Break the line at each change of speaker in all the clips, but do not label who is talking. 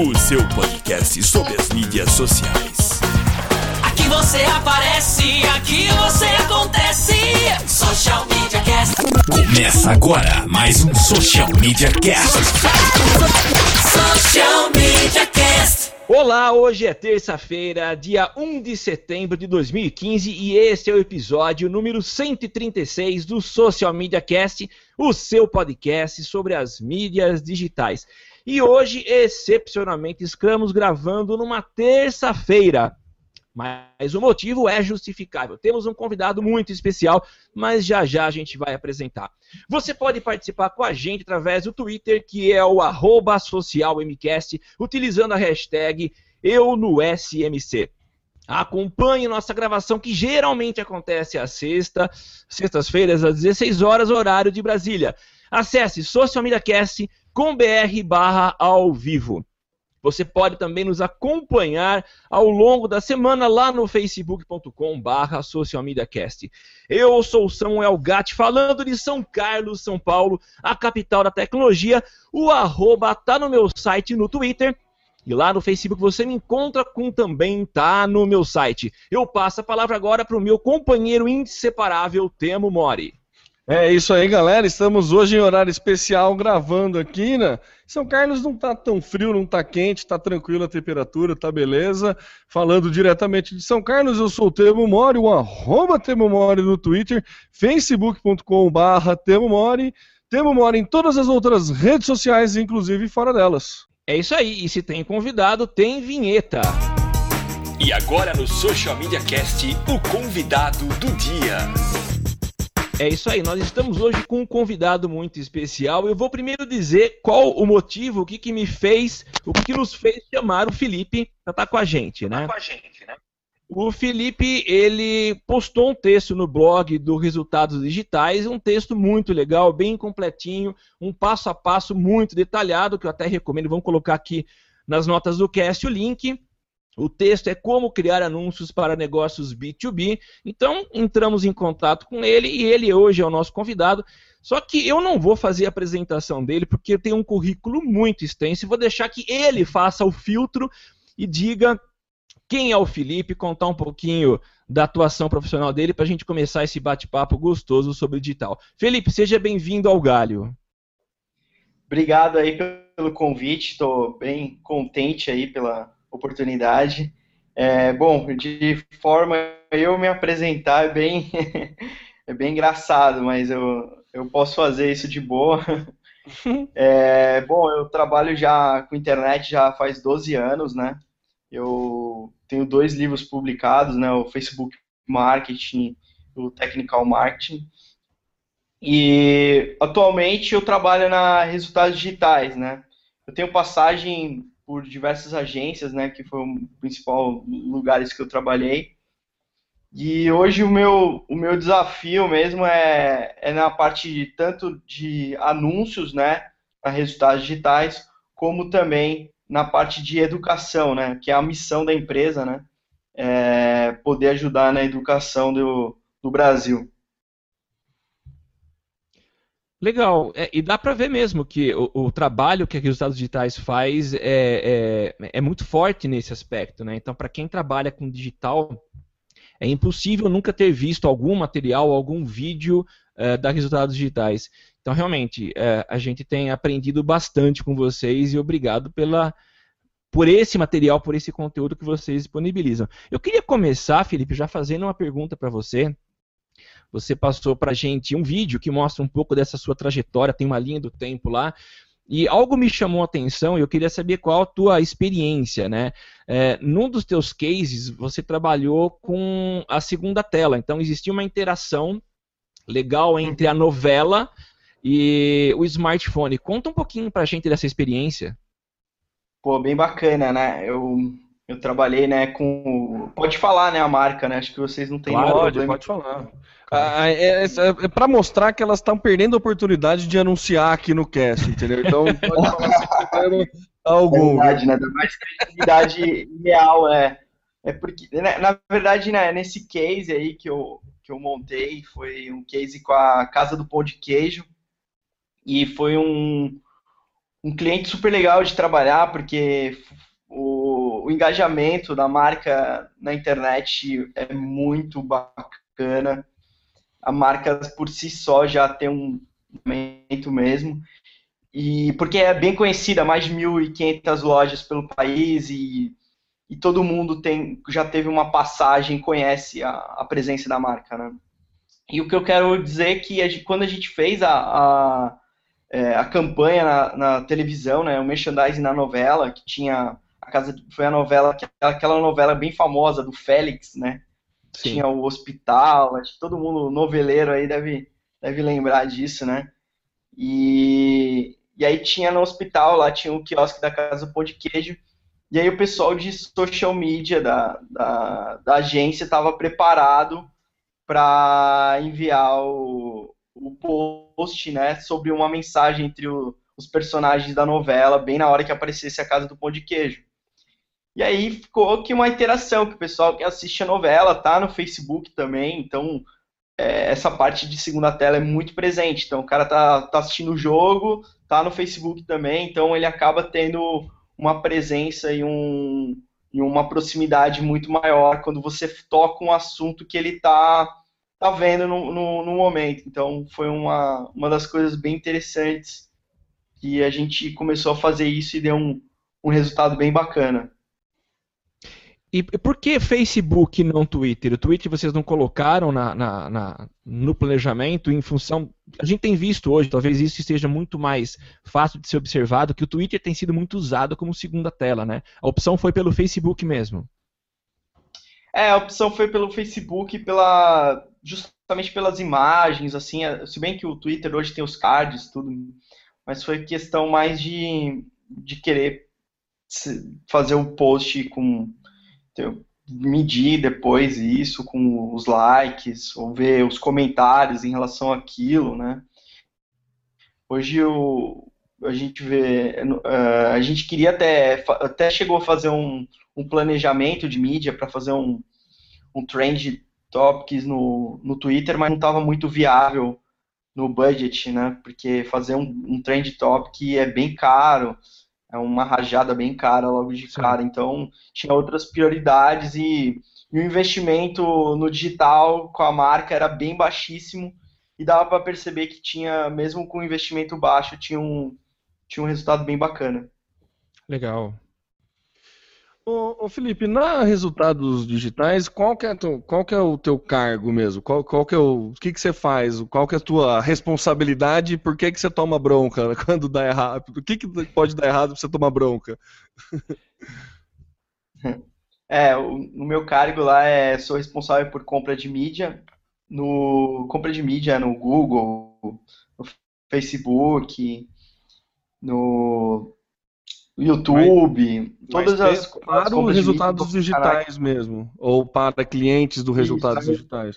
o seu podcast sobre as mídias sociais.
Aqui você aparece, aqui você acontece. Social Media Cast.
Começa agora mais um Social Media Cast.
Social Media Cast.
Olá, hoje é terça-feira, dia 1 de setembro de 2015 e esse é o episódio número 136 do Social Media Cast, o seu podcast sobre as mídias digitais. E hoje, excepcionalmente, estamos gravando numa terça-feira. Mas o motivo é justificável. Temos um convidado muito especial, mas já já a gente vai apresentar. Você pode participar com a gente através do Twitter, que é o socialmcast, utilizando a hashtag EuNoSMC. Acompanhe nossa gravação, que geralmente acontece às sexta, sextas-feiras, às 16 horas, horário de Brasília. Acesse socialmediacast.com.br barra ao vivo. Você pode também nos acompanhar ao longo da semana lá no facebook.com barra socialmediacast. Eu sou Samuel Gatti, falando de São Carlos, São Paulo, a capital da tecnologia. O arroba tá no meu site no Twitter. E lá no Facebook você me encontra com também tá no meu site. Eu passo a palavra agora para o meu companheiro inseparável, Temo Mori.
É isso aí, galera. Estamos hoje em horário especial gravando aqui, né? São Carlos não tá tão frio, não tá quente, tá tranquila a temperatura, tá beleza. Falando diretamente de São Carlos, eu sou o Temo Mori, o arroba Temo Mori no Twitter, facebook.com barra Temo Mori, Temo Mori em todas as outras redes sociais, inclusive fora delas.
É isso aí. E se tem convidado, tem vinheta.
E agora no Social Media Cast, o convidado do dia.
É isso aí, nós estamos hoje com um convidado muito especial. Eu vou primeiro dizer qual o motivo, o que, que me fez, o que, que nos fez chamar o Felipe para estar com a gente, né?
Com a gente, né?
O Felipe, ele postou um texto no blog do Resultados Digitais, um texto muito legal, bem completinho, um passo a passo muito detalhado, que eu até recomendo, vamos colocar aqui nas notas do cast o link. O texto é como criar anúncios para negócios B2B. Então, entramos em contato com ele e ele hoje é o nosso convidado. Só que eu não vou fazer a apresentação dele porque tem um currículo muito extenso vou deixar que ele faça o filtro e diga quem é o Felipe, contar um pouquinho da atuação profissional dele para a gente começar esse bate-papo gostoso sobre digital. Felipe, seja bem-vindo ao Galho.
Obrigado aí pelo convite, estou bem contente aí pela oportunidade. É, bom, de forma eu me apresentar é bem, é bem engraçado, mas eu, eu posso fazer isso de boa. É, bom, eu trabalho já com internet já faz 12 anos, né? Eu tenho dois livros publicados, né? O Facebook Marketing, o Technical Marketing. E atualmente eu trabalho na Resultados Digitais, né? Eu tenho passagem por diversas agências, né, que foi o principal lugares que eu trabalhei. E hoje o meu, o meu desafio mesmo é, é na parte de, tanto de anúncios, né, para resultados digitais, como também na parte de educação, né, que é a missão da empresa, né, é poder ajudar na educação do, do Brasil.
Legal, é, e dá para ver mesmo que o, o, trabalho que a Resultados Digitais faz é, é, é muito forte nesse aspecto, né? Então, para quem trabalha com digital, é impossível nunca ter visto algum material, algum vídeo é, da Resultados Digitais. Então, realmente, é, a gente tem aprendido bastante com vocês e obrigado pela, por esse material, por esse conteúdo que vocês disponibilizam. Eu queria começar, Felipe, já fazendo uma pergunta para você. Você passou para a gente um vídeo que mostra um pouco dessa sua trajetória, tem uma linha do tempo lá. E algo me chamou a atenção e eu queria saber qual a tua experiência, né? É, num dos teus cases, você trabalhou com a segunda tela, então existia uma interação legal entre a novela e o smartphone. Conta um pouquinho para a gente dessa experiência.
Pô, bem bacana, né? Eu, eu trabalhei, né, com... Pode falar, né, a marca, né? Acho que vocês não têm
Claro, pode, pode falar. Ah, é, é, é para mostrar que elas estão perdendo a oportunidade de anunciar aqui no cast, entendeu? Então pode falar se quiser algum.
verdade, né? Dá mais credibilidade real, é. É porque, né, na verdade, né, nesse case aí que eu, que eu montei, foi um case com a Casa do Pão de Queijo, e foi um, um cliente super legal de trabalhar, porque o, o engajamento da marca na internet é muito bacana. A marca por si só já tem um engajamento mesmo. E porque é bem conhecida, mais de 1.500 lojas pelo país e, e todo mundo tem, já teve uma passagem, conhece a, a presença da marca, né? E o que eu quero dizer é que a quando a gente fez a, a, é, a campanha na, na televisão, né, o merchandising na novela, que tinha a casa foi a novela aquela novela bem famosa do Félix, né?
Sim.
Tinha o hospital, acho que todo mundo noveleiro aí deve deve lembrar disso, né? E, e aí tinha no hospital, lá tinha o quiosque da Casa do Pão de Queijo, e aí o pessoal de social media da, da, da agência estava preparado para enviar o, o post né, sobre uma mensagem entre o- os personagens da novela, bem na hora que aparecesse a Casa do Pão de Queijo. E aí ficou que uma interação, que o pessoal que assiste a novela tá no Facebook também, então é, essa parte de segunda tela é muito presente. Então o cara tá, tá assistindo o jogo, tá no Facebook também, então ele acaba tendo uma presença e, um, e uma proximidade muito maior quando você toca um assunto que ele tá, tá vendo no, no, no momento. Então foi uma, uma das coisas bem interessantes que a gente começou a fazer isso e deu um, um resultado bem bacana.
E por que Facebook e não Twitter? O Twitter vocês não colocaram na, na- na- no planejamento em função. A gente tem visto hoje, talvez isso esteja muito mais fácil de ser observado, que o Twitter tem sido muito usado como segunda tela, né? A opção foi pelo Facebook mesmo.
É, a opção foi pelo Facebook, pela justamente pelas imagens, assim, é, se bem que o Twitter hoje tem os cards, tudo, mas foi questão mais de, de querer fazer o post com ter- medir depois isso com os likes, ou ver os comentários em relação àquilo, né? Hoje o, a gente vê, eh, a gente queria até, até chegou a fazer um, um planejamento de mídia para fazer um, um trend topics no, no Twitter, mas não estava muito viável no budget, né? Porque fazer um, um trend topic é bem caro, é uma rajada bem cara logo de
Sim.
cara, então tinha outras prioridades e, e o investimento no digital com a marca era bem baixíssimo e dava para perceber que tinha, mesmo com investimento baixo, tinha um, tinha um resultado bem bacana.
Legal.
Ô, ô, Felipe, na resultados digitais, qual que é, tu- qual que é o teu cargo mesmo? Qual, qual que é o, o que, que você faz? Qual que é a tua responsabilidade? Por que, que você toma bronca quando dá errado? O que, que pode dar errado pra você tomar bronca?
É, o, no meu cargo lá é sou responsável por compra de mídia, no compra de mídia no Google, no Facebook, no YouTube, todas
Mas
as,
para os resultados
dos
digitais mesmo, ou para clientes do resultados
Isso,
digitais.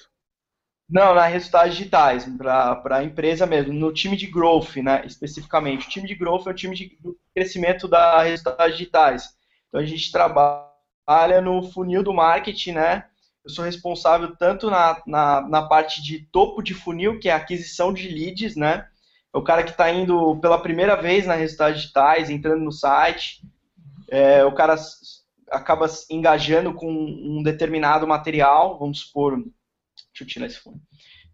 Não, na resultados digitais, para a empresa mesmo, no time de growth, né, especificamente. O time de growth é o time de crescimento da resultados digitais. Então a gente trabalha no funil do marketing, né? Eu sou responsável tanto na, na, na parte de topo de funil, que é a aquisição de leads, né? É o cara que está indo pela primeira vez na resultados digitais, entrando no site. É, o cara acaba se engajando com um determinado material, vamos supor, Deixa eu tirar esse fone.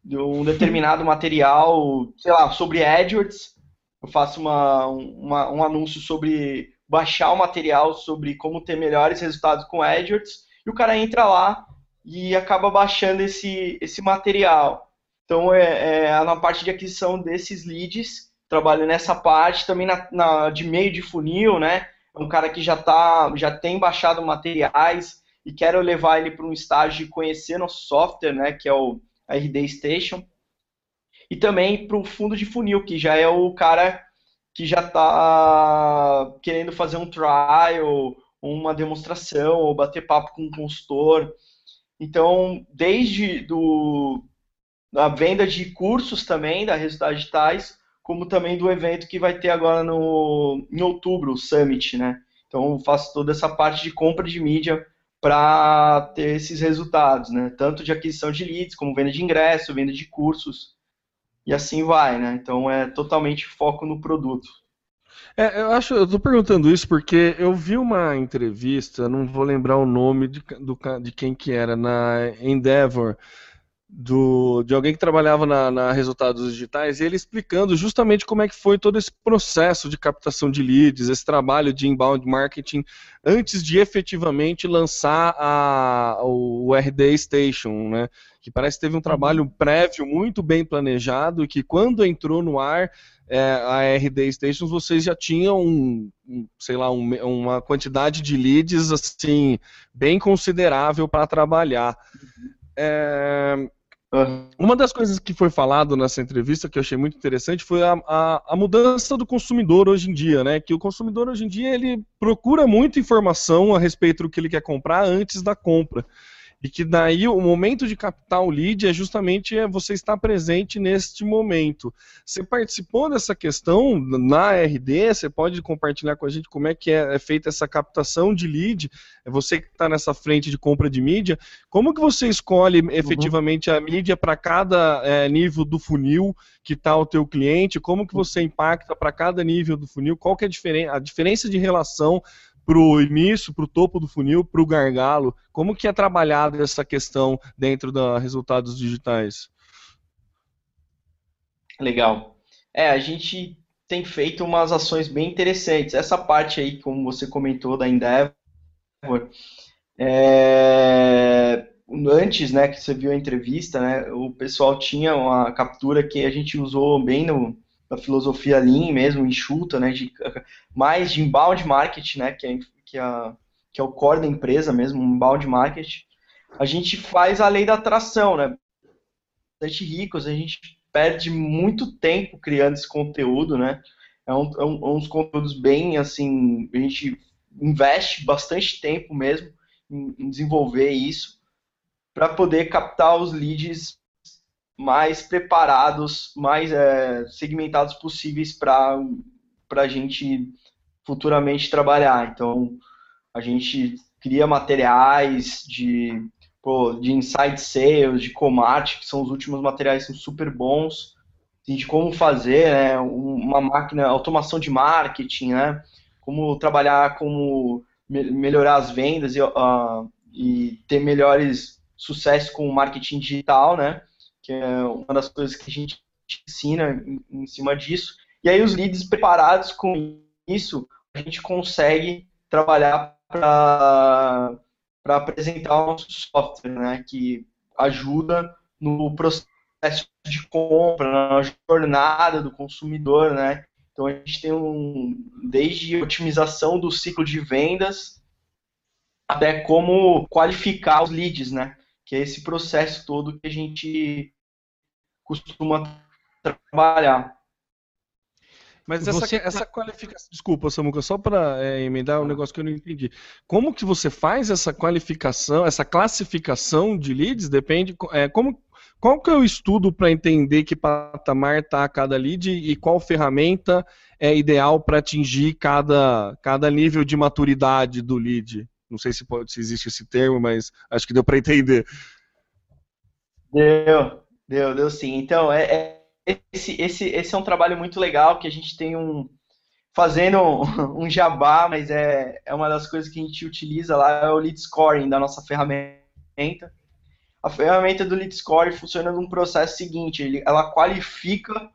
De um determinado material, sei lá, sobre AdWords. Eu faço uma, uma- um anúncio sobre baixar o material, sobre como ter melhores resultados com AdWords. E o cara entra lá e acaba baixando esse, esse material. Então, é, é na parte de aquisição desses leads, trabalho nessa parte. Também na, na- de meio de funil, né? É um cara que já, tá, já tem baixado materiais e quero levar ele para um estágio de conhecer nosso software, né, que é o RD Station, e também para o fundo de funil, que já é o cara que já está querendo fazer um trial, uma demonstração, ou bater papo com um consultor. Então, desde do, a venda de cursos também da Resultados Digitais, como também do evento que vai ter agora no, em outubro, o Summit, né? Então, eu faço toda essa parte de compra de mídia para ter esses resultados, né? Tanto de aquisição de leads, como venda de ingresso, venda de cursos, e assim vai, né? Então, é totalmente foco no produto.
É, eu acho, eu tô perguntando isso porque eu vi uma entrevista, não vou lembrar o nome de, do, de quem que era, na Endeavor, do, de alguém que trabalhava na, na, Resultados Digitais, e ele explicando justamente como é que foi todo esse processo de captação de leads, esse trabalho de inbound marketing, antes de efetivamente lançar a, o RD Station, né? Que parece que teve um trabalho uhum. prévio muito bem planejado e que quando entrou no ar é, a RD Stations, vocês já tinham, um, sei lá, um, uma quantidade de leads assim bem considerável para trabalhar. É, uma das coisas que foi falado nessa entrevista que eu achei muito interessante foi a, a, a, mudança do consumidor hoje em dia, né? Que o consumidor hoje em dia ele procura muita informação a respeito do que ele quer comprar antes da compra. E que daí o momento de captar o lead é justamente é você estar presente neste momento. Você participou dessa questão na RD? Você pode compartilhar com a gente como é que é, é feita essa captação de lead? É você que está nessa frente de compra de mídia. Como que você escolhe uhum. efetivamente a mídia para cada é, nível do funil que está o teu cliente? Como que você impacta para cada nível do funil? Qual que é a, diferen a diferença de relação para o início, para o topo do funil, para o gargalo? Como que é trabalhada essa questão dentro da resultados digitais?
Legal. É, a gente tem feito umas ações bem interessantes. Essa parte aí, como você comentou, da Endeavor, é... antes, né, que você viu a entrevista, né, o pessoal tinha uma captura que a gente usou bem no, da filosofia Lean mesmo, enxuta, né, de, mais de inbound marketing, né, que é, que, é, que é o core da empresa mesmo, inbound marketing, a gente faz a lei da atração, né, bastante ricos, a gente perde muito tempo criando esse conteúdo, né, é, um, é, um, é uns conteúdos bem, assim, a gente investe bastante tempo mesmo em, em desenvolver isso, para poder captar os leads mais preparados, mais é, segmentados possíveis para a gente futuramente trabalhar. Então, a gente cria materiais de, pô, de inside sales, de comate, que são os últimos materiais são super bons, de como fazer né, uma máquina, automação de marketing, né, como trabalhar, como melhorar as vendas e, uh, e ter melhores sucesso com o marketing digital, né, que é uma das coisas que a gente ensina em, cima disso. E aí os leads preparados com isso, a gente consegue trabalhar para apresentar o nosso software, né, que ajuda no processo de compra, na jornada do consumidor, né? Então a gente tem um desde otimização do ciclo de vendas até como qualificar os leads, né? Que é esse processo todo que a gente costuma trabalhar.
Mas essa, você... essa qualificação. Desculpa, Samuca, só para é, emendar um negócio que eu não entendi. Como que você faz essa qualificação, essa classificação de leads? Depende. É, como, qual que é o estudo para entender que patamar está cada lead e qual ferramenta é ideal para atingir cada, cada nível de maturidade do lead? Não sei se, pode, se existe esse termo, mas acho que deu para entender.
Deu. Deu, deu sim. Então, é, é, esse, esse, esse é um trabalho muito legal que a gente tem um. Fazendo um, jabá, mas é, é uma das coisas que a gente utiliza lá, é o lead scoring da nossa ferramenta. A ferramenta do lead scoring funciona num processo seguinte: ela qualifica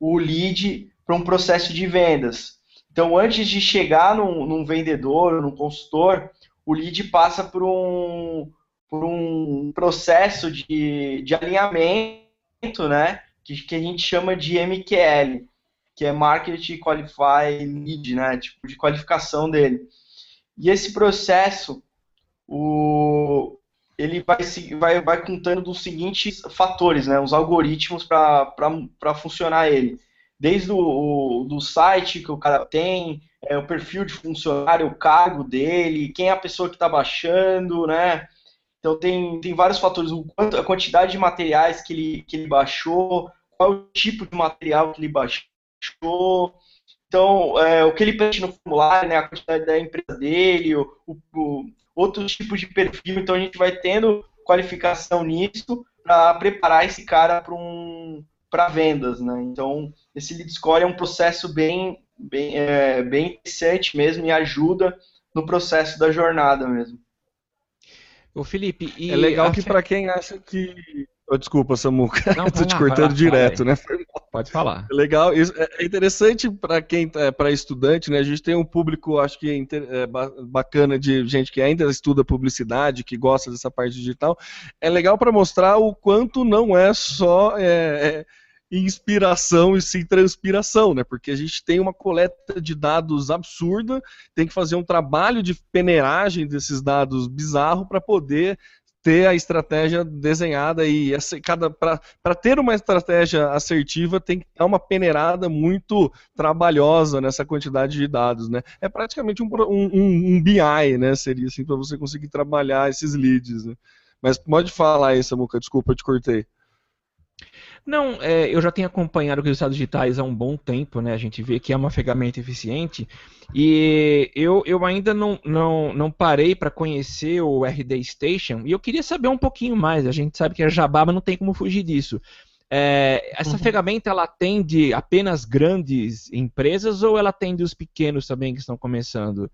o lead para um processo de vendas. Então, antes de chegar num, num vendedor, num consultor, o lead passa por um, por um processo de, de alinhamento, né, que, que a gente chama de MQL, que é Market Qualify Lead, né, tipo de qualificação dele. E esse processo, o, ele vai, vai, vai contando dos seguintes fatores, né, os algoritmos para funcionar ele. desde o, do site que o cara tem, é, o perfil de funcionário, o cargo dele, quem é a pessoa que está baixando, né? Então tem, tem vários fatores, quanto, a quantidade de materiais que ele, que ele baixou, qual é o tipo de material que ele baixou, então é, o que ele preenche no formulário, né, a quantidade da empresa dele, o, o, outros tipos de perfil, então a gente vai tendo qualificação nisso para preparar esse cara para um, vendas, né? Então esse lead score é um processo bem bem, é, bem interessante mesmo e ajuda no processo da jornada mesmo.
O Felipe,
é legal que para quem acha que Oh, desculpa, Samuca, estou te cortando lá, direto, né?
Pode falar.
É legal, isso é interessante para quem é para estudante, né? A gente tem um público, acho que é bacana de gente que ainda estuda publicidade, que gosta dessa parte digital. É legal para mostrar o quanto não é só é, é, inspiração e sim transpiração, né? Porque a gente tem uma coleta de dados absurda, tem que fazer um trabalho de peneiragem desses dados bizarro para poder ter a estratégia desenhada e cada para ter uma estratégia assertiva tem que dar uma peneirada muito trabalhosa nessa quantidade de dados, né? É praticamente um, um, um BI, né? Seria assim para você conseguir trabalhar esses leads. Né? Mas pode falar aí, Samuca, desculpa, eu te cortei.
Não, é, eu já tenho acompanhado os resultados digitais há um bom tempo, né? A gente vê que é uma ferramenta eficiente. E eu, eu ainda não, não, não parei para conhecer o RD Station e eu queria saber um pouquinho mais. A gente sabe que a Jabá, mas não tem como fugir disso. É, essa uhum. ferramenta ela atende apenas grandes empresas ou ela atende os pequenos também que estão começando?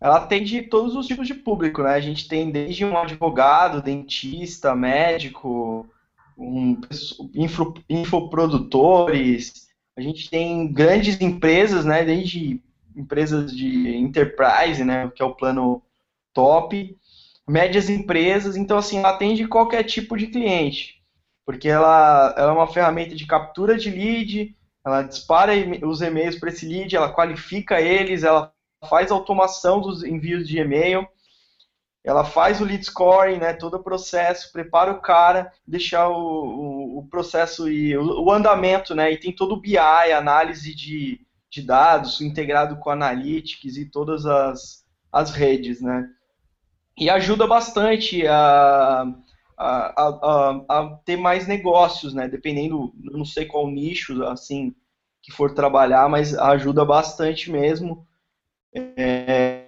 Ela atende todos os tipos de público, né? A gente tem desde um advogado, dentista, médico, um, info, infoprodutores, a gente tem grandes empresas, né? Desde empresas de enterprise, né? Que é o plano top, médias empresas, então assim, ela atende qualquer tipo de cliente, porque ela, ela é uma ferramenta de captura de lead, ela dispara os e-mails para esse lead, ela qualifica eles, ela faz automação dos envios de e-mail, ela faz o lead scoring, né, todo o processo, prepara o cara, deixar o, o, o processo e o, o, andamento, né, e tem todo o BI, análise de, de dados, integrado com Analytics e todas as, as redes, né. E ajuda bastante a, a, a, a ter mais negócios, né, dependendo, não sei qual nicho, assim, que for trabalhar, mas ajuda bastante mesmo. É,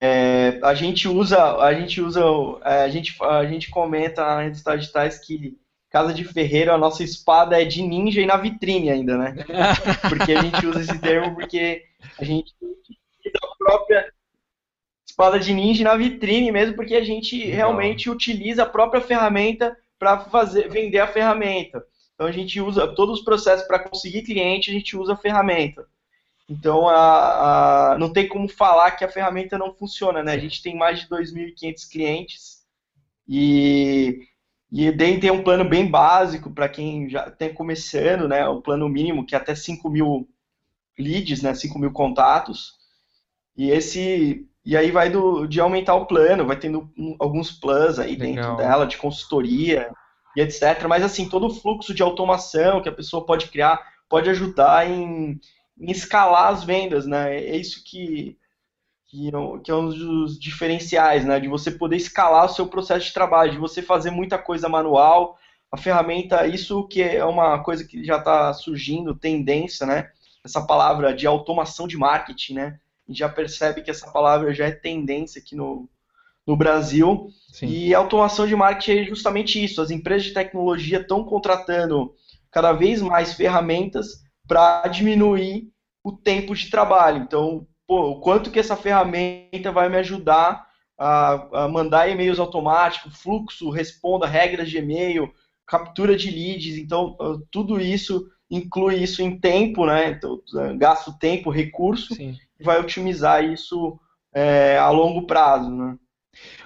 é, a gente usa, a gente usa, é, a gente, a gente comenta na redes digitais que Casa de Ferreiro, a nossa espada é de ninja e na vitrine ainda, né? Porque a gente usa esse termo porque a gente utiliza a própria espada de ninja na vitrine mesmo, porque a gente Legal. realmente utiliza a própria ferramenta para fazer vender a ferramenta. Então a gente usa todos os processos para conseguir cliente, a gente usa a ferramenta. Então, a, a, não tem como falar que a ferramenta não funciona, né? A gente tem mais de 2.500 clientes e, e tem um plano bem básico para quem já está começando, né? O plano mínimo, que é até 5 mil leads, né? 5 mil contatos. E esse e aí vai do, de aumentar o plano, vai tendo alguns plans aí Legal. dentro dela, de consultoria e etc. Mas assim, todo o fluxo de automação que a pessoa pode criar pode ajudar em, em escalar as vendas, né? É isso que, que, é que é um dos diferenciais, né? De você poder escalar o seu processo de trabalho, de você fazer muita coisa manual. A ferramenta, isso que é uma coisa que já está surgindo, tendência, né? Essa palavra de automação de marketing, né? A gente já percebe que essa palavra já é tendência aqui no, no Brasil. Sim. E automação de marketing é justamente isso. As empresas de tecnologia estão contratando cada vez mais ferramentas para diminuir o tempo de trabalho. Então, pô, o quanto que essa ferramenta vai me ajudar a, a mandar e-mails automáticos, fluxo, responda regras de e-mail, captura de leads. Então, tudo isso inclui isso em tempo, né? Então, gasto tempo, recurso, Sim. e vai otimizar isso é, a longo prazo, né?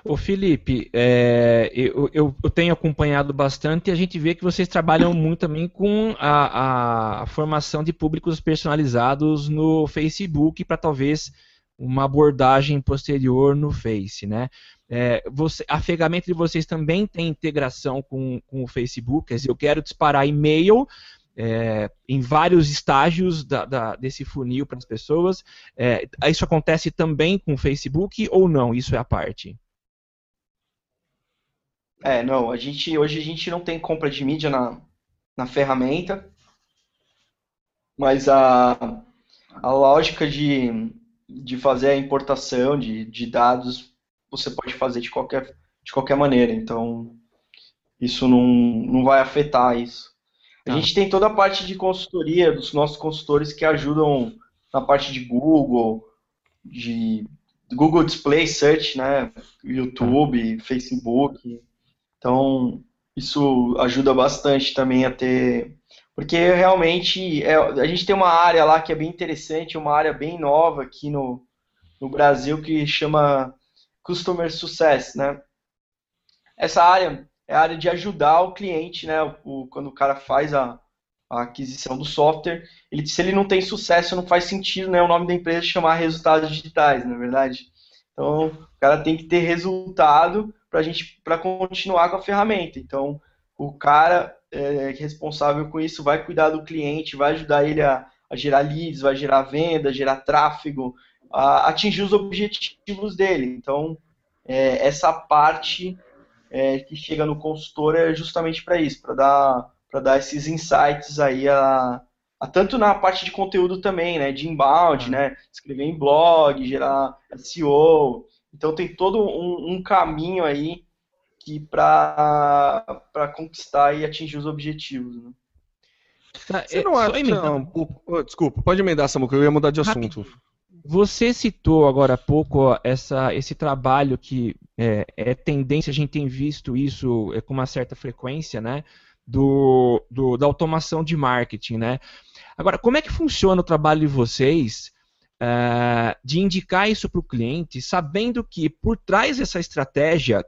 O Felipe, é, eu, eu, eu, tenho acompanhado bastante e a gente vê que vocês trabalham muito também com a, a formação de públicos personalizados no Facebook para talvez uma abordagem posterior no Face, né? É, você, a de vocês também tem integração com, com o Facebook, quer dizer, eu quero disparar e-mail é, em vários estágios da, da, desse funil para as pessoas. É, isso acontece também com o Facebook ou não? Isso é a parte?
É, não, a gente, hoje a gente não tem compra de mídia na, na ferramenta, mas a, a lógica de, de fazer a importação de, de dados você pode fazer de qualquer, de qualquer maneira, então isso não, não vai afetar isso. A gente tem toda a parte de consultoria dos nossos consultores que ajudam na parte de Google, de Google Display Search, né, YouTube, Facebook. Então, isso ajuda bastante também a ter. Porque realmente é, a gente tem uma área lá que é bem interessante, uma área bem nova aqui no, no Brasil que chama Customer Success, né? Essa área é a área de ajudar o cliente, né? O, quando o cara faz a, a, aquisição do software, ele, se ele não tem sucesso, não faz sentido né, o nome da empresa chamar resultados digitais, na é verdade. Então, o cara tem que ter resultado para gente para continuar com a ferramenta. Então, o cara é, responsável com isso vai cuidar do cliente, vai ajudar ele a, a gerar leads, vai gerar venda, gerar tráfego, atingir os objetivos dele. Então, é, essa parte é, que chega no consultor é justamente para isso, para dar, para dar esses insights aí a, a, tanto na parte de conteúdo também, né, de inbound, né, escrever em blog, gerar SEO, então tem todo um, um caminho aí que para conquistar e atingir os objetivos. Né?
Tá, Você não acha, não, desculpa, pode emendar, Samuca, eu ia mudar de assunto.
Você citou agora há pouco essa, esse trabalho que é, é, tendência, a gente tem visto isso é, com uma certa frequência, né? Do, do, da automação de marketing, né? Agora, como é que funciona o trabalho de vocês uh, de indicar isso para o cliente, sabendo que por trás dessa estratégia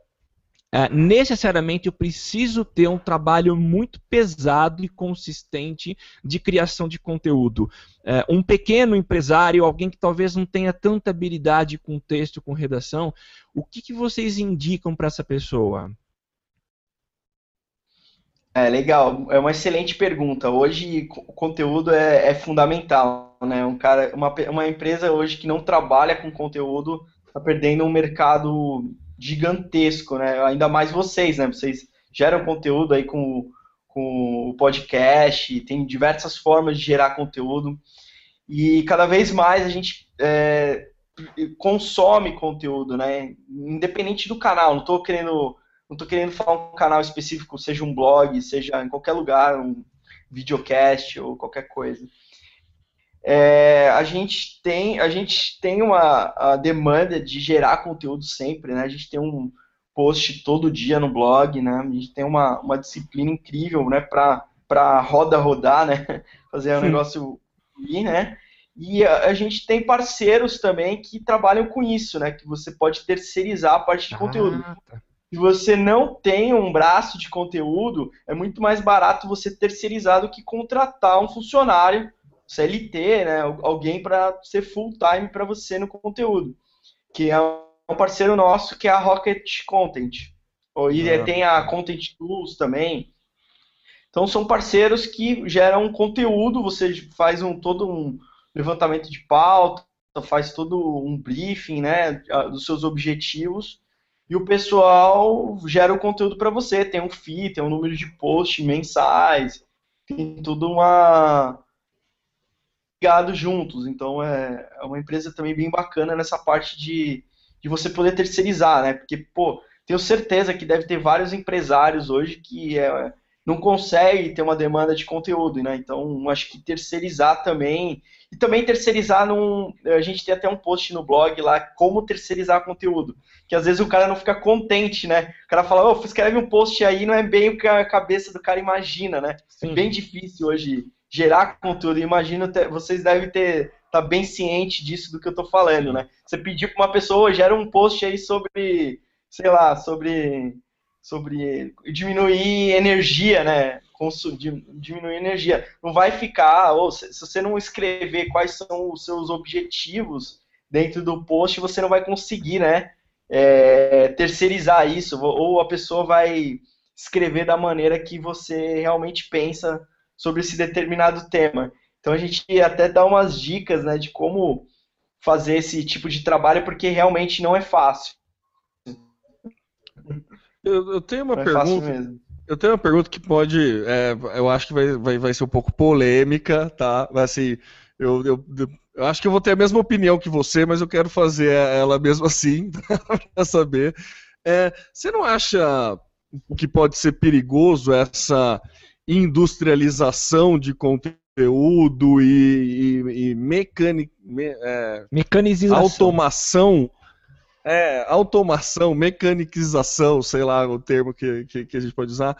Uh, necessariamente eu preciso ter um trabalho muito pesado e consistente de criação de conteúdo. Uh, um pequeno empresário, alguém que talvez não tenha tanta habilidade com texto, com redação, o que, que vocês indicam para essa pessoa?
É legal, é uma excelente pergunta. Hoje o conteúdo é, é fundamental, né? Um cara, uma, uma empresa hoje que não trabalha com conteúdo está perdendo um mercado gigantesco, né? Ainda mais vocês, né? Vocês geram conteúdo aí com, com o podcast, tem diversas formas de gerar conteúdo. E cada vez mais a gente é, consome conteúdo, né? Independente do canal. Não estou querendo, não tô querendo falar um canal específico, seja um blog, seja em qualquer lugar, um videocast ou qualquer coisa é, a gente tem a gente tem uma demanda de gerar conteúdo sempre, né? A gente tem um post todo dia no blog, né? A gente tem uma, uma disciplina incrível, né? Para para roda rodar, né? Fazer o um negócio ir, né? E a, a, gente tem parceiros também que trabalham com isso, né? Que você pode terceirizar a parte de ah, conteúdo. Tá. Se você não tem um braço de conteúdo, é muito mais barato você terceirizar do que contratar um funcionário CLT, né, alguém para ser full time para você no conteúdo, que é um parceiro nosso que é a Rocket Content. E ah. tem a Content Tools também. Então são parceiros que geram conteúdo, você faz um todo um levantamento de pauta, faz todo um briefing, né, dos seus objetivos, e o pessoal gera o conteúdo para você, tem um feed, tem um número de posts mensais, tem tudo uma ligados juntos. Então é, é uma empresa também bem bacana nessa parte de, de você poder terceirizar, né? Porque, pô, tenho certeza que deve ter vários empresários hoje que é, não conseguem ter uma demanda de conteúdo, né? Então, acho que terceirizar também. E também terceirizar num. A gente tem até um post no blog lá, como terceirizar conteúdo. Que às vezes o cara não fica contente, né? O cara fala, ô, oh, escreve um post aí, não é bem o que a cabeça do cara imagina, né? Sim. É bem difícil hoje gerar conteúdo. Imagino ter, vocês devem ter tá bem ciente disso do que eu estou falando, né? Você pediu para uma pessoa gera um post aí sobre, sei lá, sobre sobre diminuir energia, né? diminuir energia. Não vai ficar, ou se, se você não escrever quais são os seus objetivos dentro do post, você não vai conseguir, né, é, terceirizar isso, ou a pessoa vai escrever da maneira que você realmente pensa sobre esse determinado tema. Então a gente até dá umas dicas, né, de como fazer esse tipo de trabalho, porque realmente não é fácil.
Eu, eu tenho uma não é pergunta. É eu tenho uma pergunta que pode, é, eu acho que vai, vai, vai ser um pouco polêmica, tá? Mas assim, eu, eu, eu acho que eu vou ter a mesma opinião que você, mas eu quero fazer ela mesmo assim, para saber. É, você não acha que pode ser perigoso essa industrialização de conteúdo e, e, e mecani, me, é,
mecanização,
automação, é, automação, mecanização, sei lá o termo que, que, que a gente pode usar,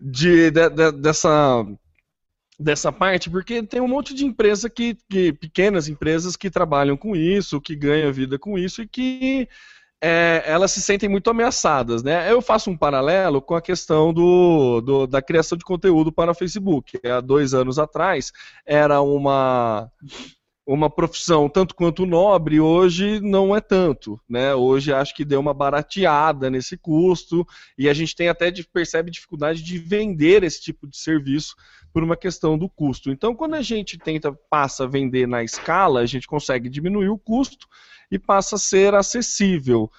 de, de, de, dessa dessa parte, porque tem um monte de empresa que, que, pequenas empresas que trabalham com isso, que ganham vida com isso e que é, elas se sentem muito ameaçadas, né? Eu faço um paralelo com a questão do, do, da criação de conteúdo para o Facebook. Há dois anos atrás era uma uma profissão tanto quanto nobre, hoje não é tanto, né? Hoje acho que deu uma barateada nesse custo e a gente tem até percebe dificuldade de vender esse tipo de serviço por uma questão do custo. Então, quando a gente tenta passa a vender na escala, a gente consegue diminuir o custo e passa a ser acessível.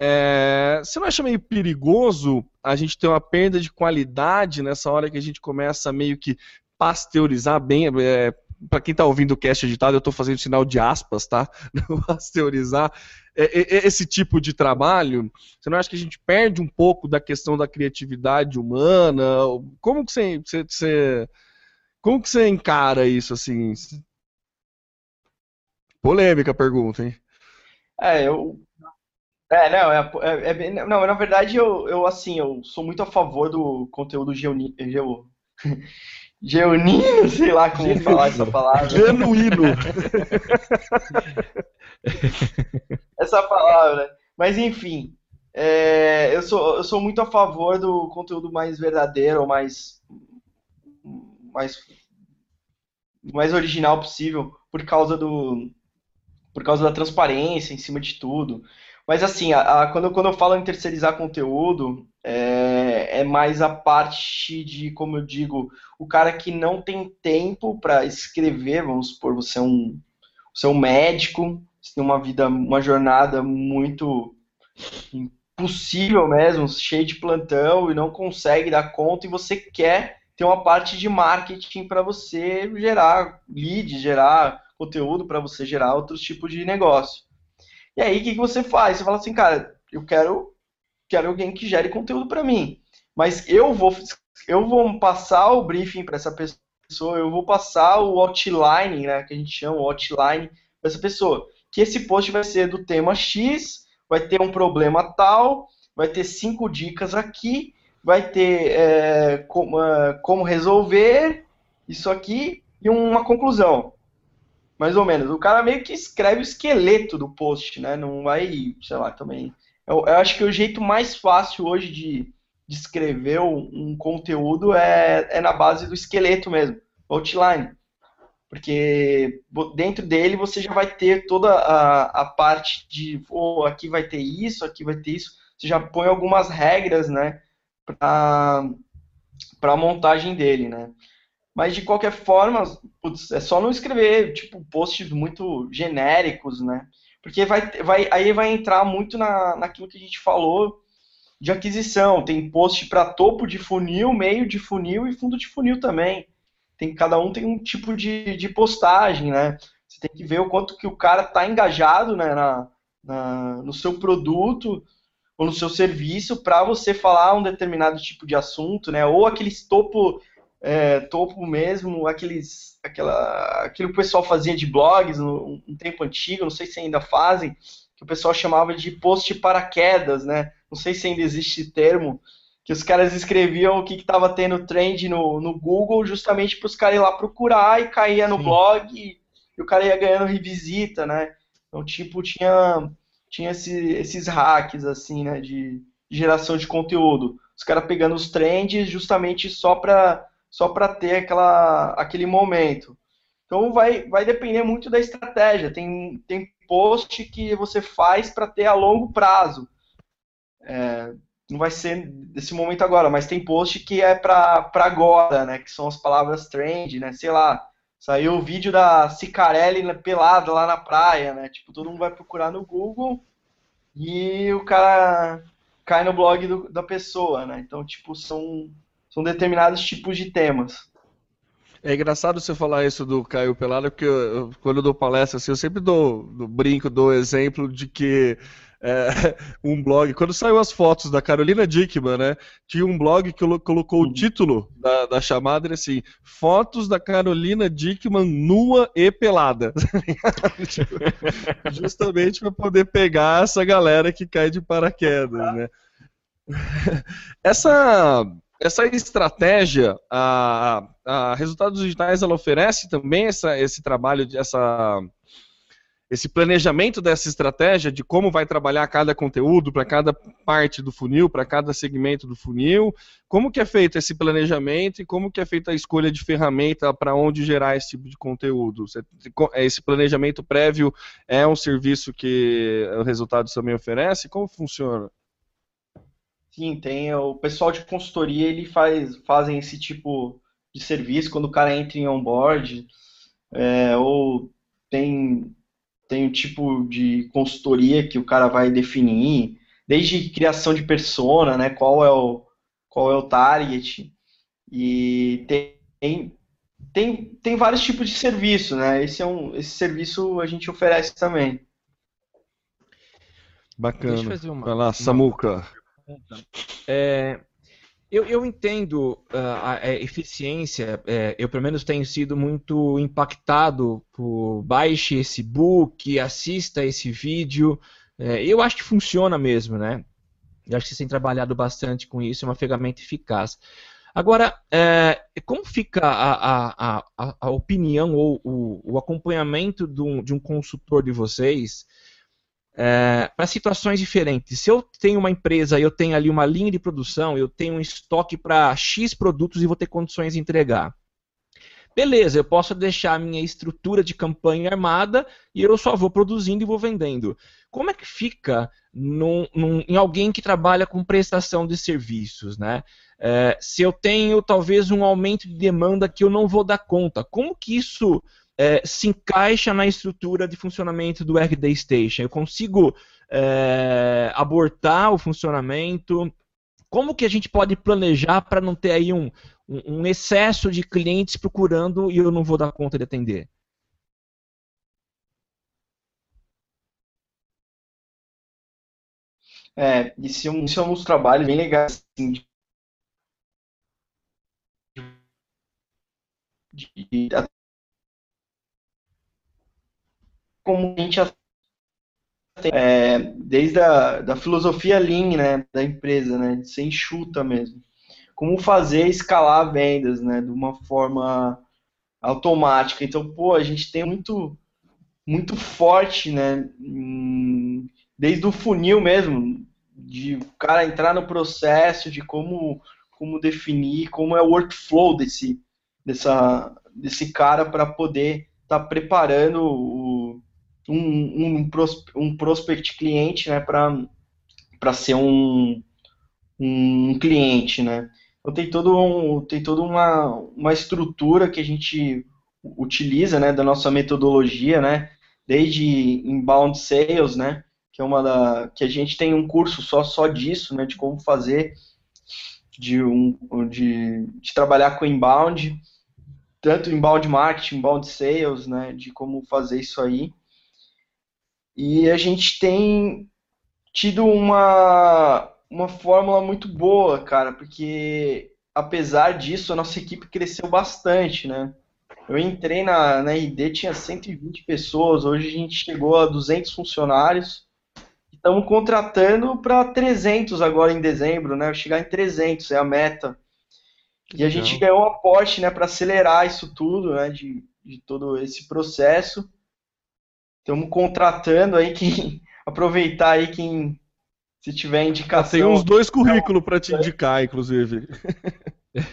É, você não acha meio perigoso a gente ter uma perda de qualidade nessa hora que a gente começa meio que pasteurizar bem, é, para quem está ouvindo o cast editado, eu estou fazendo sinal de aspas, tá? Pasteurizar é, é, é, esse tipo de trabalho. Você não acha que a gente perde um pouco da questão da criatividade humana? Como que você, você, você como que você encara isso assim? Polêmica pergunta, hein?
É, eu é, não, é, é, é bem, não, na verdade eu, eu assim, eu sou muito a favor do conteúdo geoni, geo, Geonino, sei lá como Genuíno. falar essa palavra.
Genuíno.
essa palavra. Mas enfim, é, eu, sou, eu sou muito a favor do conteúdo mais verdadeiro, mais, mais, mais original possível, por causa do por causa da transparência em cima de tudo. Mas assim, a, a, quando, quando eu falo em terceirizar conteúdo, é, é, mais a parte de, como eu digo, o cara que não tem tempo para escrever, vamos supor, você é um, você é um médico, você tem uma vida, uma jornada muito impossível mesmo, cheio de plantão e não consegue dar conta e você quer ter uma parte de marketing para você gerar leads, gerar conteúdo para você gerar outros tipos de negócio. E aí, o que, que você faz? Você fala assim, cara, eu quero, quero alguém que gere conteúdo para mim. Mas eu vou, eu vou passar o briefing para essa pessoa, eu vou passar o outline, né, que a gente chama o outline para essa pessoa. Que esse post vai ser do tema X, vai ter um problema tal, vai ter cinco dicas aqui, vai ter é, como, é, como resolver isso aqui e uma conclusão mais ou menos. O cara meio que escreve o esqueleto do post, né? Não vai, sei lá, também. Eu, eu acho que o jeito mais fácil hoje de, de escrever um, conteúdo é, é na base do esqueleto mesmo, outline. Porque dentro dele você já vai ter toda a, a parte de, oh, aqui vai ter isso, aqui vai ter isso. Você já põe algumas regras, né? Para a montagem dele, né? Mas de qualquer forma, putz, é só não escrever tipo posts muito genéricos, né? Porque vai, vai, aí vai entrar muito na, naquilo que a gente falou de aquisição. Tem post para topo de funil, meio de funil e fundo de funil também. Tem, cada um tem um tipo de, de postagem, né? Você tem que ver o quanto que o cara está engajado né, na, na, no seu produto ou no seu serviço para você falar um determinado tipo de assunto, né? Ou aqueles topo é, topo mesmo, aqueles, aquela, aquilo que o pessoal fazia de blogs no, um tempo antigo, não sei se ainda fazem, que o pessoal chamava de post paraquedas, né? Não sei se ainda existe esse termo, que os caras escreviam o que estava tendo trend no, no Google justamente para os caras ir lá procurar e caía no Sim. blog e, e, o cara ia ganhando revisita, né? Então, tipo, tinha, tinha esse, esses hacks, assim, né, de, de geração de conteúdo. Os caras pegando os trends justamente só para só para ter aquela, aquele momento. Então vai, vai depender muito da estratégia. Tem, tem post que você faz para ter a longo prazo. É, não vai ser desse momento agora, mas tem post que é para agora, né? Que são as palavras trend, né? Sei lá, saiu o vídeo da Cicarelli pelada lá na praia, né? Tipo, todo mundo vai procurar no Google e o cara cai no blog do, da pessoa, né? Então, tipo, são, são determinados tipos de temas.
É engraçado você falar isso do Caio Pelada, porque eu, quando eu dou palestra, assim, eu sempre dou, dou brinco, dou exemplo de que é, um blog, quando saiu as fotos da Carolina Dickman, né, tinha um blog que colocou o uhum. título da, da chamada assim, fotos da Carolina Dickman nua e pelada. Justamente para poder pegar essa galera que cai de paraquedas, né. Essa essa estratégia, a, a Resultados Digitais, ela oferece também essa, esse trabalho, essa, esse planejamento dessa estratégia de como vai trabalhar cada conteúdo para cada parte do funil, para cada segmento do funil, como que é feito esse planejamento e como que é feita a escolha de ferramenta para onde gerar esse tipo de conteúdo. Esse planejamento prévio é um serviço que o Resultados também oferece? Como funciona?
Sim, tem o pessoal de consultoria, ele faz fazem esse tipo de serviço quando o cara entra em onboard, é, ou tem tem o tipo de consultoria que o cara vai definir, desde criação de persona, né, qual é o qual é o target e tem tem, tem vários tipos de serviço, né? Esse é um esse serviço a gente oferece também.
Bacana. Deixa eu fazer uma, Vai lá, Samuca.
É, eu, eu, entendo uh, a, a, eficiência, é, eu pelo menos tenho sido muito impactado por baixe esse book, assista esse vídeo. É, eu acho que funciona mesmo, né? Eu acho que vocês têm trabalhado bastante com isso, é uma ferramenta eficaz. Agora, é, como fica a, a, a opinião ou o, o acompanhamento de um, de um consultor de vocês é, para situações diferentes. Se eu tenho uma empresa, eu tenho ali uma linha de produção, eu tenho um estoque para X produtos e vou ter condições de entregar. Beleza, eu posso deixar a minha estrutura de campanha armada e eu só vou produzindo e vou vendendo. Como é que fica num, num, em alguém que trabalha com prestação de serviços, né? É, se eu tenho talvez um aumento de demanda que eu não vou dar conta, como que isso é, se encaixa na estrutura de funcionamento do RD Station? Eu consigo é, abortar o funcionamento? Como que a gente pode planejar para não ter aí um, um, excesso de clientes procurando e eu não vou dar conta de atender?
É, isso é um, isso é um dos trabalhos bem legais assim, de, de, como a gente é, desde a da filosofia Lean, né, da empresa, né, de ser enxuta mesmo. Como fazer escalar vendas, né, de uma forma automática. Então, pô, a gente tem muito muito forte, né, desde o funil mesmo, de o cara entrar no processo, de como como definir, como é o workflow desse dessa desse cara para poder estar tá preparando o um, um, um prospect cliente né, para ser um, um cliente. Né? Então tem, todo um, tem toda uma, uma estrutura que a gente utiliza né, da nossa metodologia, né, desde inbound sales, né, que é uma da que a gente tem um curso só só disso, né, de como fazer de um de, de trabalhar com inbound, tanto inbound marketing, inbound sales, né, de como fazer isso aí. E a gente tem tido uma, uma fórmula muito boa, cara, porque apesar disso, a nossa equipe cresceu bastante, né? Eu entrei na, na RD, tinha 120 pessoas, hoje a gente chegou a 200 funcionários. Estamos contratando para 300 agora em dezembro, né? Chegar em 300 é a meta. E a gente ganhou um aporte né, para acelerar isso tudo, né, de, de todo esse processo. Estamos contratando aí quem aproveitar aí quem se tiver indicação.
Tem uns dois currículos para te indicar, inclusive.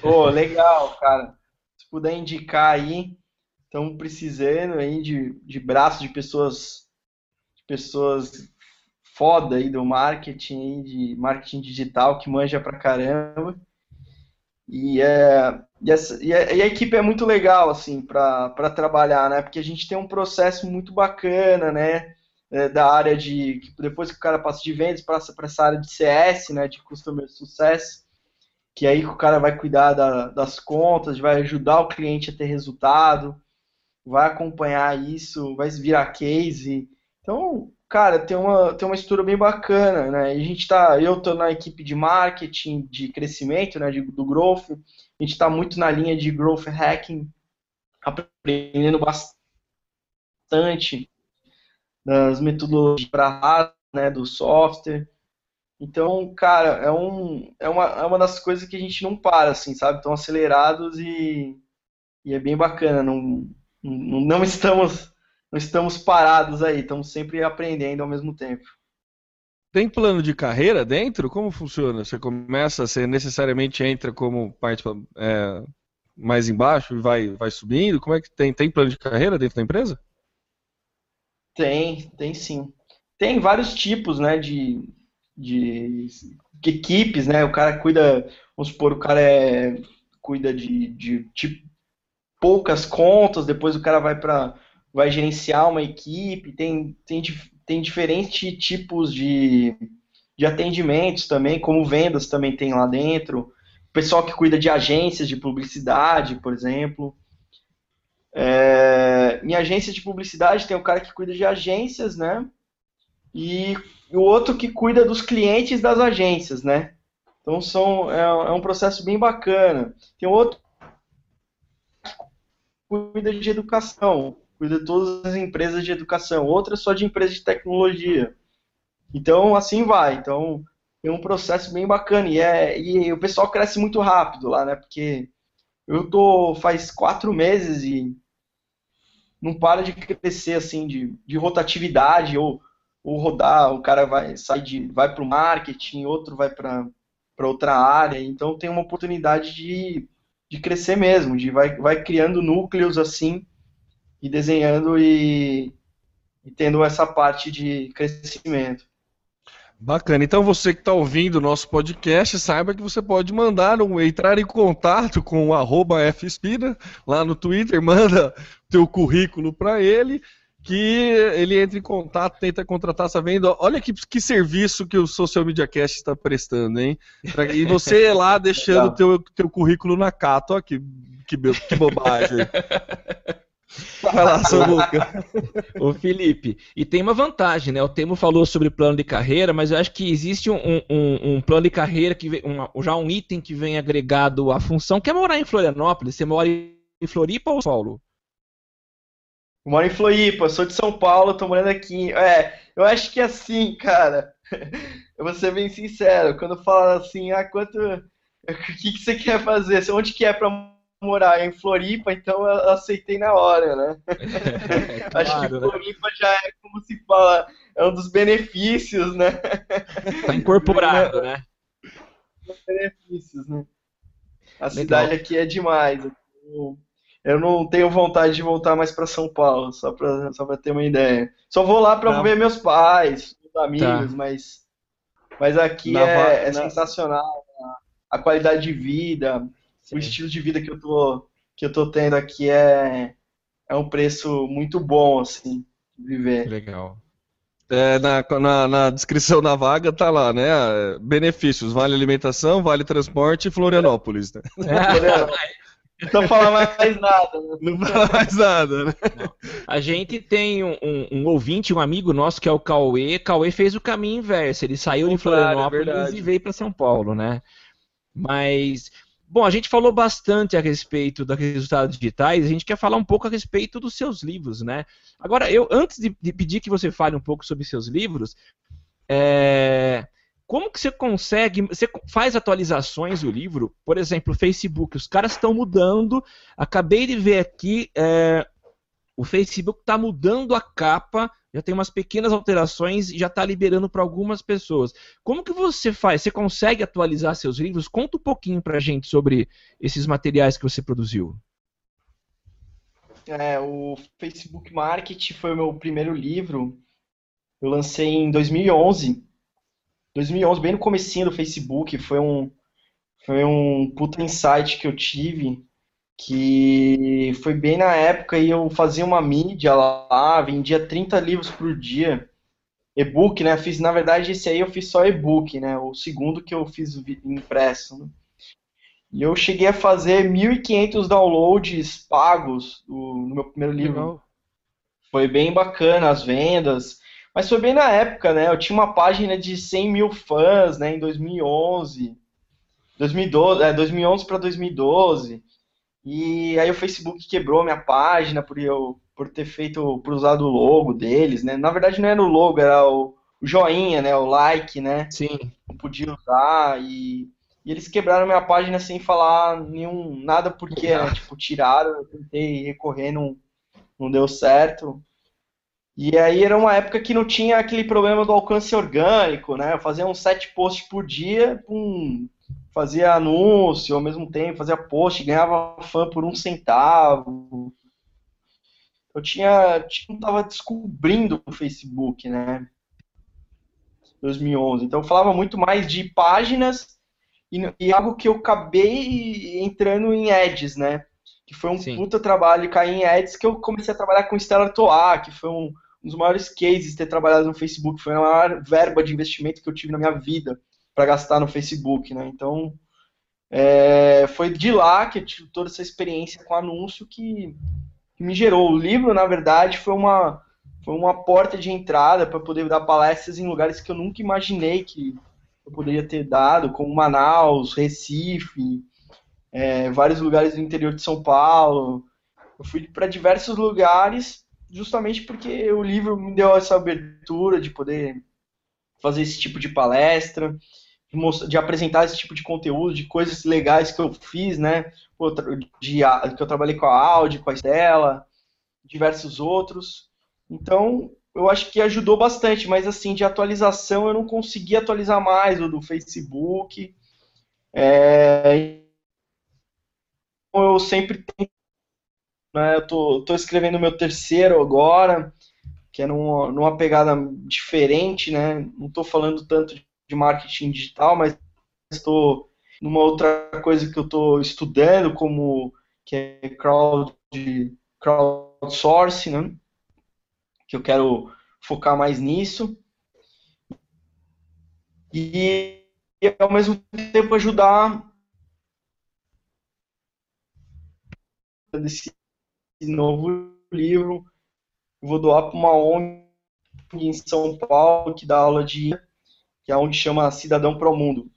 Pô, legal, cara. Se puder indicar aí, estamos precisando aí de, de braços de pessoas pessoas foda aí do marketing, de marketing digital, que manja pra caramba. E, é, e, essa, e, a, e a equipe é muito legal, assim, para trabalhar, né? Porque a gente tem um processo muito bacana, né? É, da área de. Depois que o cara passa de vendas, passa para essa área de CS, né? De Customer Success, que aí o cara vai cuidar da, das contas, vai ajudar o cliente a ter resultado, vai acompanhar isso, vai virar case. Então, cara, tem uma, tem uma estrutura bem bacana, né? E a gente tá, eu tô na equipe de marketing, de crescimento, né, de, do growth. A gente está muito na linha de growth hacking, aprendendo bastante das metodologias para né, do software. Então, cara, é, um, é, uma, é uma das coisas que a gente não para, assim, sabe? Estão acelerados e, e é bem bacana. Não, não, não estamos não estamos parados aí, estamos sempre aprendendo ao mesmo tempo.
Tem plano de carreira dentro? Como funciona? Você começa, você necessariamente entra como parte é, mais embaixo e vai, vai subindo? Como é que tem? Tem plano de carreira dentro da empresa?
Tem, tem sim. Tem vários tipos, né, de, de, de equipes, né? O cara cuida, vamos supor, o cara é, cuida de, de tipo, poucas contas, depois o cara vai para vai gerenciar uma equipe, tem, tem, tem diferentes tipos de, de atendimentos também, como vendas também tem lá dentro, o pessoal que cuida de agências de publicidade, por exemplo. É, em agência de publicidade tem o cara que cuida de agências, né? E o outro que cuida dos clientes das agências, né? Então são, é, é um processo bem bacana. Tem outro que cuida de educação cuida de todas as empresas de educação, outra só de empresas de tecnologia. Então, assim vai. Então, é um processo bem bacana. E, é, e o pessoal cresce muito rápido lá, né? Porque eu tô faz quatro meses e não para de crescer, assim, de, de rotatividade, ou, ou rodar, o cara vai sair de, vai para o marketing, outro vai para outra área. Então, tem uma oportunidade de, de crescer mesmo, de vai, vai criando núcleos, assim, e desenhando e, e tendo essa parte de crescimento.
Bacana. Então você que está ouvindo o nosso podcast, saiba que você pode mandar um, entrar em contato com o @fspira lá no Twitter, manda teu currículo para ele, que ele entre em contato, tenta contratar essa venda. Olha que, que serviço que o Social Media Cast está prestando, hein? E você lá deixando teu, teu currículo na Cato, ó, que, que, que bobagem.
Vai lá, Samuca. Ô Felipe, e tem uma vantagem, né? O Temo falou sobre plano de carreira, mas eu acho que existe um, um, um plano de carreira que vem, um, já um item que vem agregado à função, que é morar em Florianópolis. Você mora em Floripa ou Paulo?
Eu moro em Floripa, sou de São Paulo, tô morando aqui. É, eu acho que é assim, cara. Eu vou ser bem sincero, quando fala assim, ah, quanto. O que, que você quer fazer? Onde que é pra morar em Floripa, então eu aceitei na hora, né? É, claro, Acho que né? Floripa já é como se fala, é um dos benefícios, né?
Tá incorporado, né?
Benefícios, né? A Legal. cidade aqui é demais. Eu não tenho vontade de voltar mais para São Paulo, só para só pra ter uma ideia. Só vou lá para ver meus pais, meus amigos, tá. mas, mas aqui é, é sensacional. A qualidade de vida, Sim. o estilo de vida que eu tô, que eu tô tendo aqui é, é um preço muito bom, assim, de viver.
Legal.
É, na, na, na, descrição da vaga tá lá, né? Benefícios, vale alimentação, vale transporte e Florianópolis, né?
É. Não fala mais nada. Né?
Não fala mais nada, né?
A gente tem um, um, um, ouvinte, um amigo nosso que é o Cauê. Cauê fez o caminho inverso. Ele saiu de Florianópolis é e veio para São Paulo, né? Mas Bom, a gente falou bastante a respeito dos resultados digitais, a gente quer falar um pouco a respeito dos seus livros, né? Agora, eu antes de, de pedir que você fale um pouco sobre seus livros, é, como que você consegue, você faz atualizações do livro, por exemplo, Facebook, os caras estão mudando, acabei de ver aqui, é, o Facebook está mudando a capa já tem umas pequenas alterações e já está liberando para algumas pessoas. Como que você faz? Você consegue atualizar seus livros? Conta um pouquinho para a gente sobre esses materiais que você produziu.
É, o Facebook Market foi o meu primeiro livro eu lancei em 2011. 2011, bem no comecinho do Facebook, foi um foi um puta insight que eu tive, que foi bem na época e eu fazia uma mídia lá, vendia 30 livros por dia. E-book, né? Fiz, na verdade, esse aí eu fiz só e-book, né? O segundo que eu fiz impresso. Né? E eu cheguei a fazer 1.500 downloads pagos do, no meu primeiro livro. Legal. Foi bem bacana as vendas. Mas foi bem na época, né? Eu tinha uma página de 100 mil fãs, né? Em 2011. 2012, é, 2011 para 2012. E aí o Facebook quebrou minha página por eu por ter feito, por usar o logo deles, né? Na verdade não era o logo, era o, joinha, né? O like, né?
Sim.
Não podia usar e, e eles quebraram minha página sem falar nenhum nada porque, né? tipo, tiraram, eu tentei recorrer, não, não deu certo. E aí era uma época que não tinha aquele problema do alcance orgânico, né? Eu fazia uns sete posts por dia, pum, fazia anúncio ao mesmo tempo, fazia post, ganhava fã por um centavo. Eu tinha, não estava descobrindo o Facebook, né? 2011. Então eu falava muito mais de páginas e, e algo que eu acabei entrando em ads, né? Que foi um Sim. puta trabalho cair em ads que eu comecei a trabalhar com Stella Toa, que foi um, um dos maiores cases de ter trabalhado no Facebook. Foi a maior verba de investimento que eu tive na minha vida para gastar no Facebook, né? Então, é, foi de lá que eu tive toda essa experiência com anúncio que, que me gerou. O livro, na verdade, foi uma, foi uma porta de entrada para poder dar palestras em lugares que eu nunca imaginei que eu poderia ter dado, como Manaus, Recife, é, vários lugares do interior de São Paulo. Eu fui para diversos lugares justamente porque o livro me deu essa abertura de poder fazer esse tipo de palestra de, de apresentar esse tipo de conteúdo, de coisas legais que eu fiz, né? De, que eu trabalhei com a Audi, com a Estela, diversos outros. Então, eu acho que ajudou bastante, mas assim, de atualização eu não consegui atualizar mais o do Facebook. É... Eu sempre tenho. Né, eu tô, tô escrevendo meu terceiro agora, que é numa, numa pegada diferente, né? Não estou falando tanto de marketing digital, mas estou numa outra coisa que eu estou estudando, como que é crowd, crowdsourcing, né? que eu quero focar mais nisso. E ao mesmo tempo ajudar desse novo livro. vou doar para uma ONG em São Paulo que dá aula de que é a ONG chama Cidadão Pro Mundo.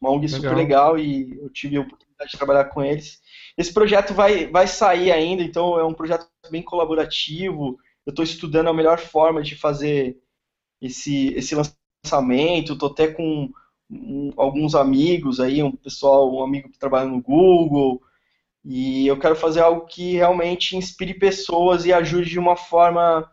Uma ONG legal. super legal e eu tive a oportunidade de trabalhar com eles. Esse projeto vai, vai sair ainda, então é um projeto bem colaborativo. Eu estou estudando a melhor forma de fazer esse, esse lançamento. Estou até com um, alguns amigos aí, um pessoal, um amigo que trabalha no Google. E eu quero fazer algo que realmente inspire pessoas e ajude de uma forma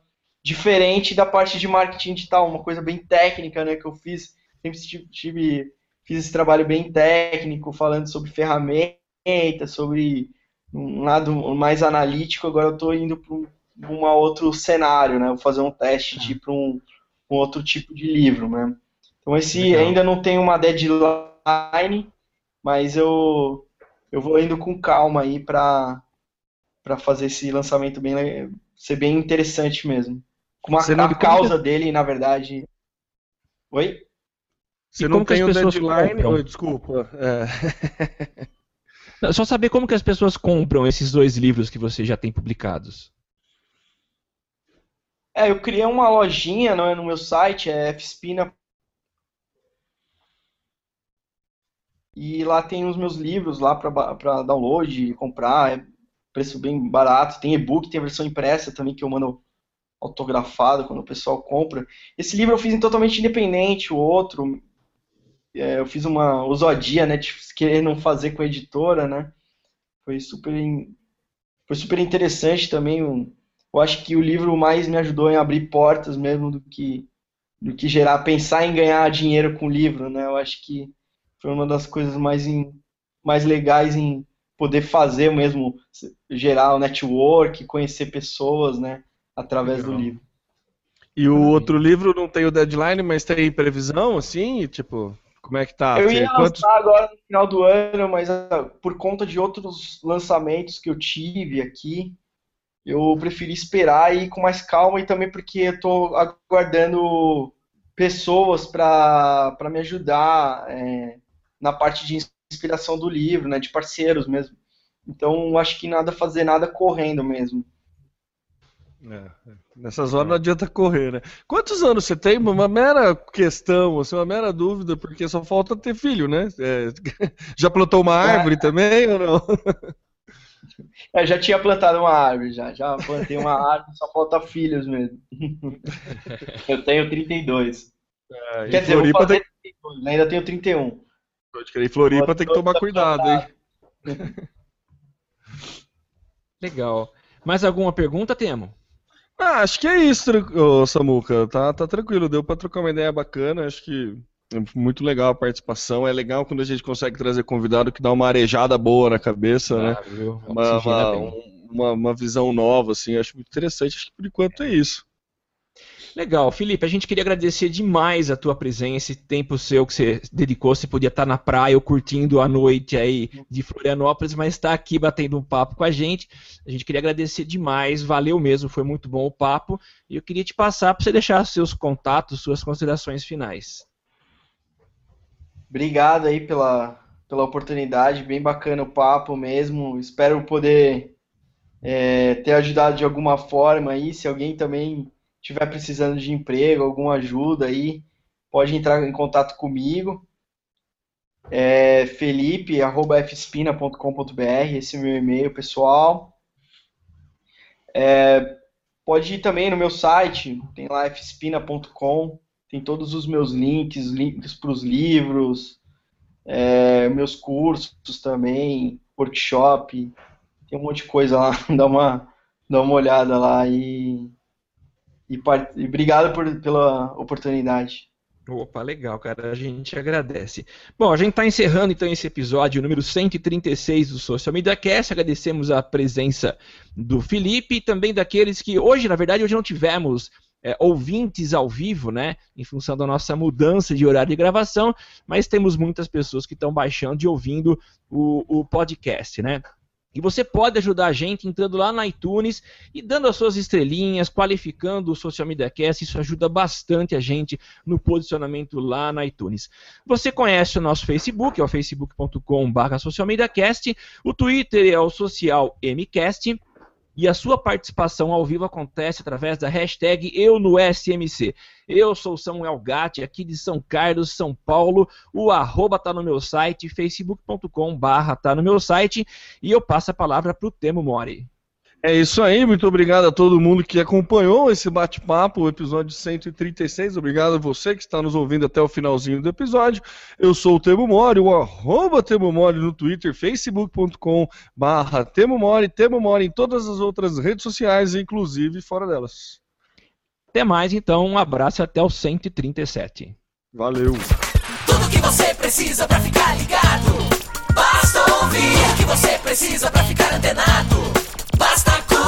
diferente da parte de marketing digital, uma coisa bem técnica, né, que eu fiz sempre tive, fiz esse trabalho bem técnico, falando sobre ferramentas, sobre um lado mais analítico. Agora eu estou indo para um outro cenário, né? Vou fazer um teste de para um, um, outro tipo de livro, né? Então esse Legal. ainda não tem uma deadline, mas eu eu vou indo com calma aí para para fazer esse lançamento bem ser bem interessante mesmo. Com uma, a causa dele, na verdade. Oi?
Você não tem o deadline. Oh, desculpa. É. Só saber como que as pessoas compram esses dois livros que você já tem publicados.
É, eu criei uma lojinha no, no meu site, é fspina. E lá tem os meus livros lá para download e comprar. É preço bem barato. Tem e-book, tem versão impressa também que eu mando autografado quando o pessoal compra. Esse livro eu fiz totalmente independente, o outro é, eu fiz uma ousadia, né, de querer não fazer com a editora, né? Foi super, foi super interessante também. Eu acho que o livro mais me ajudou em abrir portas mesmo do que, do que gerar, pensar em ganhar dinheiro com o livro, né? Eu acho que foi uma das coisas mais, em, mais legais em poder fazer mesmo, gerar o network, conhecer pessoas, né? Através Legal. do livro.
E o outro livro não tem o deadline, mas tem previsão, assim? Tipo, como é que tá?
Eu ia
Quantos-
lançar agora no final do ano, mas ah, por conta de outros lançamentos que eu tive aqui, eu preferi esperar e ir com mais calma e também porque eu tô aguardando pessoas para para me ajudar é, na parte de inspiração do livro, né, de parceiros mesmo. Então, acho que nada fazer nada correndo mesmo.
É, nessas horas não adianta correr, né? Quantos anos você tem? Uma mera questão, assim, uma mera dúvida, porque só falta ter filho, né? É, já plantou uma árvore também ou não?
Eu já tinha plantado uma árvore, já. Já plantei uma árvore, só falta filhos mesmo. Eu tenho 32.
É,
Quer dizer, eu vou
Floripa,
fazer
tem,
32, né? ainda tenho 31.
pode crer, em Floripa tem que tomar cuidado, hein?
Legal. Mais alguma pergunta, Temo?
Ah, acho que é isso, ô, Samuca. Tá, tá tranquilo, deu pra trocar uma ideia bacana. Acho que é muito legal a participação. É legal quando a gente consegue trazer convidado que dá uma arejada boa na cabeça, né?
Ah, viu?
Uma, uma, um- uma, uma visão nova, assim. Acho muito interessante. Acho que por enquanto é isso.
Legal, Felipe, a gente queria agradecer demais a tua presença, esse tempo seu que você dedicou, você podia estar na praia ou curtindo a noite aí de Florianópolis, mas está aqui batendo um papo com a gente. A gente queria agradecer demais, valeu mesmo, foi muito bom o papo. E eu queria te passar para você deixar seus contatos, suas considerações finais.
Obrigado aí pela, pela oportunidade, bem bacana o papo mesmo. Espero poder é, ter ajudado de alguma forma aí. Se alguém também estiver precisando de emprego, alguma ajuda aí, pode entrar em contato comigo. É felipe.fspina.com.br, esse é o meu e-mail pessoal. É, pode ir também no meu site, tem lá fspina.com, tem todos os meus links, links para os livros, é, meus cursos também, workshop, tem um monte de coisa lá, dá uma, dá uma olhada lá e, e, par- e obrigado por, pela oportunidade.
Opa, legal, cara. A gente agradece. Bom, a gente está encerrando então esse episódio número 136 do Social Media Cast. Agradecemos a presença do Felipe e também daqueles que hoje, na verdade, hoje não tivemos é, ouvintes ao vivo, né? Em função da nossa mudança de horário de gravação, mas temos muitas pessoas que estão baixando e ouvindo o, o podcast, né? E você pode ajudar a gente entrando lá na iTunes e dando as suas estrelinhas, qualificando o Social Media Cast. Isso ajuda bastante a gente no posicionamento lá na iTunes. Você conhece o nosso Facebook, é o facebook.com.br socialmediacast. O Twitter é o Social MCast. E a sua participação ao vivo acontece através da hashtag Eu no SMC. Eu sou Samuel Gatti, aqui de São Carlos, São Paulo. O arroba tá no meu site, facebook.com barra tá no meu site. E eu passo a palavra para o Temo Mori.
É isso aí, muito obrigado a todo mundo que acompanhou esse bate-papo, o episódio 136. Obrigado a você que está nos ouvindo até o finalzinho do episódio. Eu sou o Temo Mori, o arroba Temo Mori no Twitter, facebook.com barra Temo Mori, Temo Mori em todas as outras redes sociais, inclusive fora delas.
Até mais, então. Um abraço e até o 137.
Valeu!
Tudo que você precisa pra ficar ligado. Basta ouvir o que você precisa pra ficar antenado. Basta